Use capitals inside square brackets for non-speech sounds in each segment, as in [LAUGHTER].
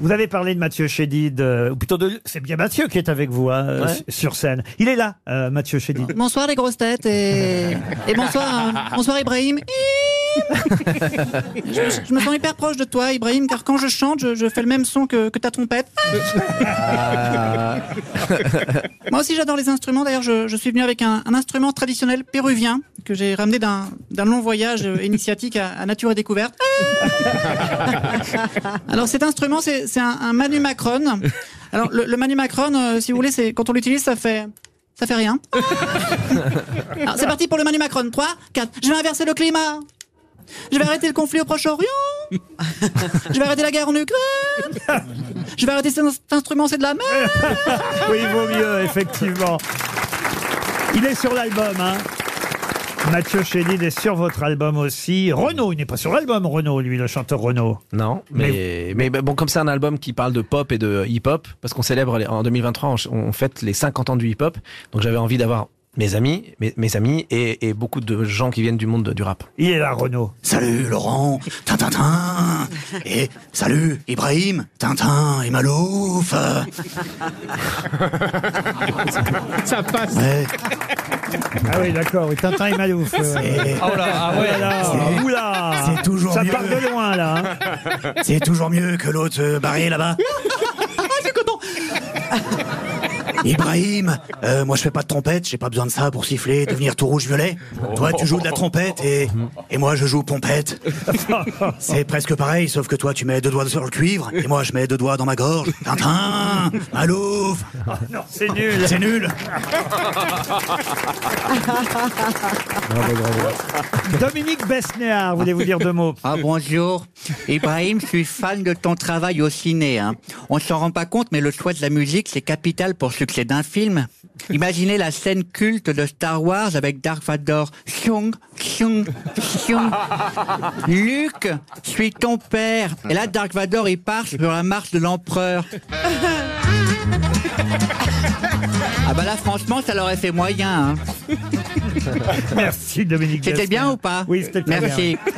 Vous avez parlé de Mathieu Chédid, euh, ou plutôt de... C'est bien Mathieu qui est avec vous hein, euh, Ouais. sur scène. Il est là, euh, Mathieu Chédid. Bonsoir les grosses têtes et, et bonsoir, [LAUGHS] bonsoir Ibrahim. Je, me- je me sens hyper proche de toi Ibrahim car quand je chante je, je fais le même son que, que ta trompette. Moi aussi j'adore les instruments d'ailleurs je, je suis venu avec un, un instrument traditionnel péruvien que j'ai ramené d'un long voyage euh, initiatique à, à Nature et Découverte. Alors cet instrument c'est un, un Manu Macron. Alors le, le Manu Macron euh, si vous voulez c'est quand on l'utilise ça fait ça fait rien. Alors, c'est parti pour le Manu Macron. 3, 4. Je vais inverser le climat. Je vais arrêter le conflit au Proche-Orient. Je vais arrêter la guerre en Ukraine. Je vais arrêter cet instrument, c'est de la merde. oui, il vaut mieux, effectivement. Il est sur l'album, hein. Mathieu Chédid est sur votre album aussi. Renaud, il n'est pas sur l'album, Renaud, lui, le chanteur Renaud. Non, mais, mais, bon, comme c'est un album qui parle de pop et de hip-hop, parce qu'on célèbre en 2023, on, on fête les 50 ans du hip-hop, donc j'avais envie d'avoir mes amis, mes, mes amis et, et beaucoup de gens qui viennent du monde du rap. Il est là, Renaud. Salut Laurent, Tintintin, et salut Ibrahim, Tintin et Malouf. Ça passe. Ouais, Ah oui, d'accord, oui, Tintin et Malouf. euh, c'est- Oh là, ah Oh ouais. là oula c'est toujours Ça mieux. part de loin, là. hein. c'est toujours mieux que l'autre barré là-bas. Ibrahim, euh, moi je fais pas de trompette, j'ai pas besoin de ça pour siffler, devenir tout rouge-violet. Toi tu joues de la trompette et, et moi je joue pompette. [LAUGHS] C'est presque pareil, sauf que toi tu mets deux doigts sur le cuivre et moi je mets deux doigts dans ma gorge. Tintin, Malouf, Non, c'est nul. c'est nul. Dominique Besnéard, voulez-vous dire deux mots? Ah bonjour. Ibrahim, je suis fan de ton travail au ciné. Hein. On s'en rend pas compte, mais le choix de la musique, c'est capital pour succès d'un film. Imaginez la scène culte de Star Wars avec Dark Vador. Xiong, xiong, xiong. Luke, suis ton père. Et là, Dark Vador, il part sur la marche de l'empereur. [LAUGHS] [LAUGHS] Ah bah là, franchement, ça l'aurait fait moyen. Hein. [LAUGHS] Merci, Dominique C'était bien ou pas Oui, c'était très Merci. bien.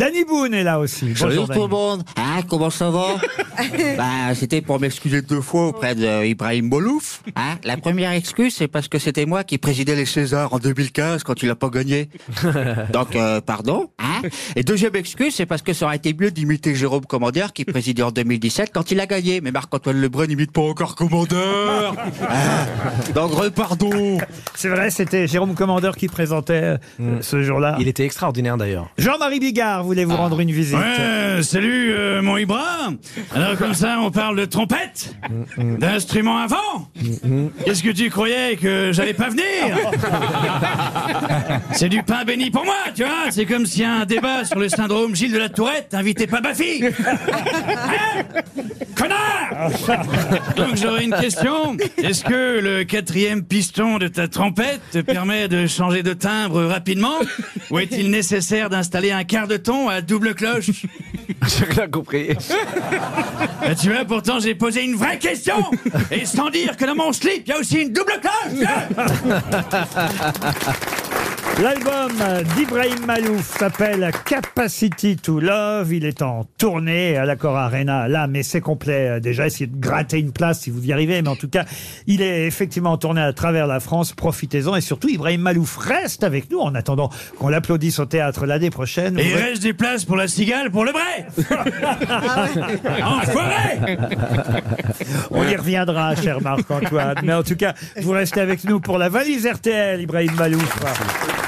Danny Boone est là aussi. Salut Bonjour, tout le Danny. monde. Hein, comment ça va [LAUGHS] Bah, c'était pour m'excuser deux fois auprès de Ibrahim Bolouf. Hein, la première excuse, c'est parce que c'était moi qui présidais les Césars en 2015 quand il a pas gagné. Donc, euh, pardon. Hein [LAUGHS] Et deuxième excuse, c'est parce que ça aurait été mieux d'imiter Jérôme Commandeur qui présidait en 2017 quand il a gagné. Mais Marc-Antoine Lebrun n'imite pas encore Commandeur. [LAUGHS] Hein Donc, repardon. C'est vrai, c'était Jérôme Commandeur qui présentait euh, ce jour-là. Il était extraordinaire d'ailleurs. Jean-Marie Bigard voulait vous rendre une visite. Ouais, salut euh, mon Ibra. Alors comme ça, on parle de trompette, d'instruments avant. Qu'est-ce que tu croyais que j'allais pas venir [LAUGHS] C'est du pain béni pour moi, tu vois. C'est comme si un débat sur le syndrome Gilles de la Tourette invitait pas Baffy. [LAUGHS] Hein Connard Donc j'aurais une question. Est-ce que le quatrième piston de ta trompette te permet de changer de timbre rapidement Ou est-il nécessaire d'installer un quart de ton à double cloche? J'ai rien compris. Bah, tu vois, pourtant j'ai posé une vraie question Et sans dire que dans mon slip, il y a aussi une double cloche [LAUGHS] L'album d'Ibrahim Malouf s'appelle Capacity to Love. Il est en tournée à l'Accor Arena là, mais c'est complet déjà. Essayez de gratter une place si vous y arrivez. Mais en tout cas, il est effectivement en tournée à travers la France. Profitez-en. Et surtout, Ibrahim Malouf reste avec nous en attendant qu'on l'applaudisse au théâtre l'année prochaine. Et il reste des places pour la cigale, pour le vrai Enfoiré On y reviendra, cher Marc-Antoine. Mais en tout cas, vous restez avec nous pour la valise RTL, Ibrahim Malouf.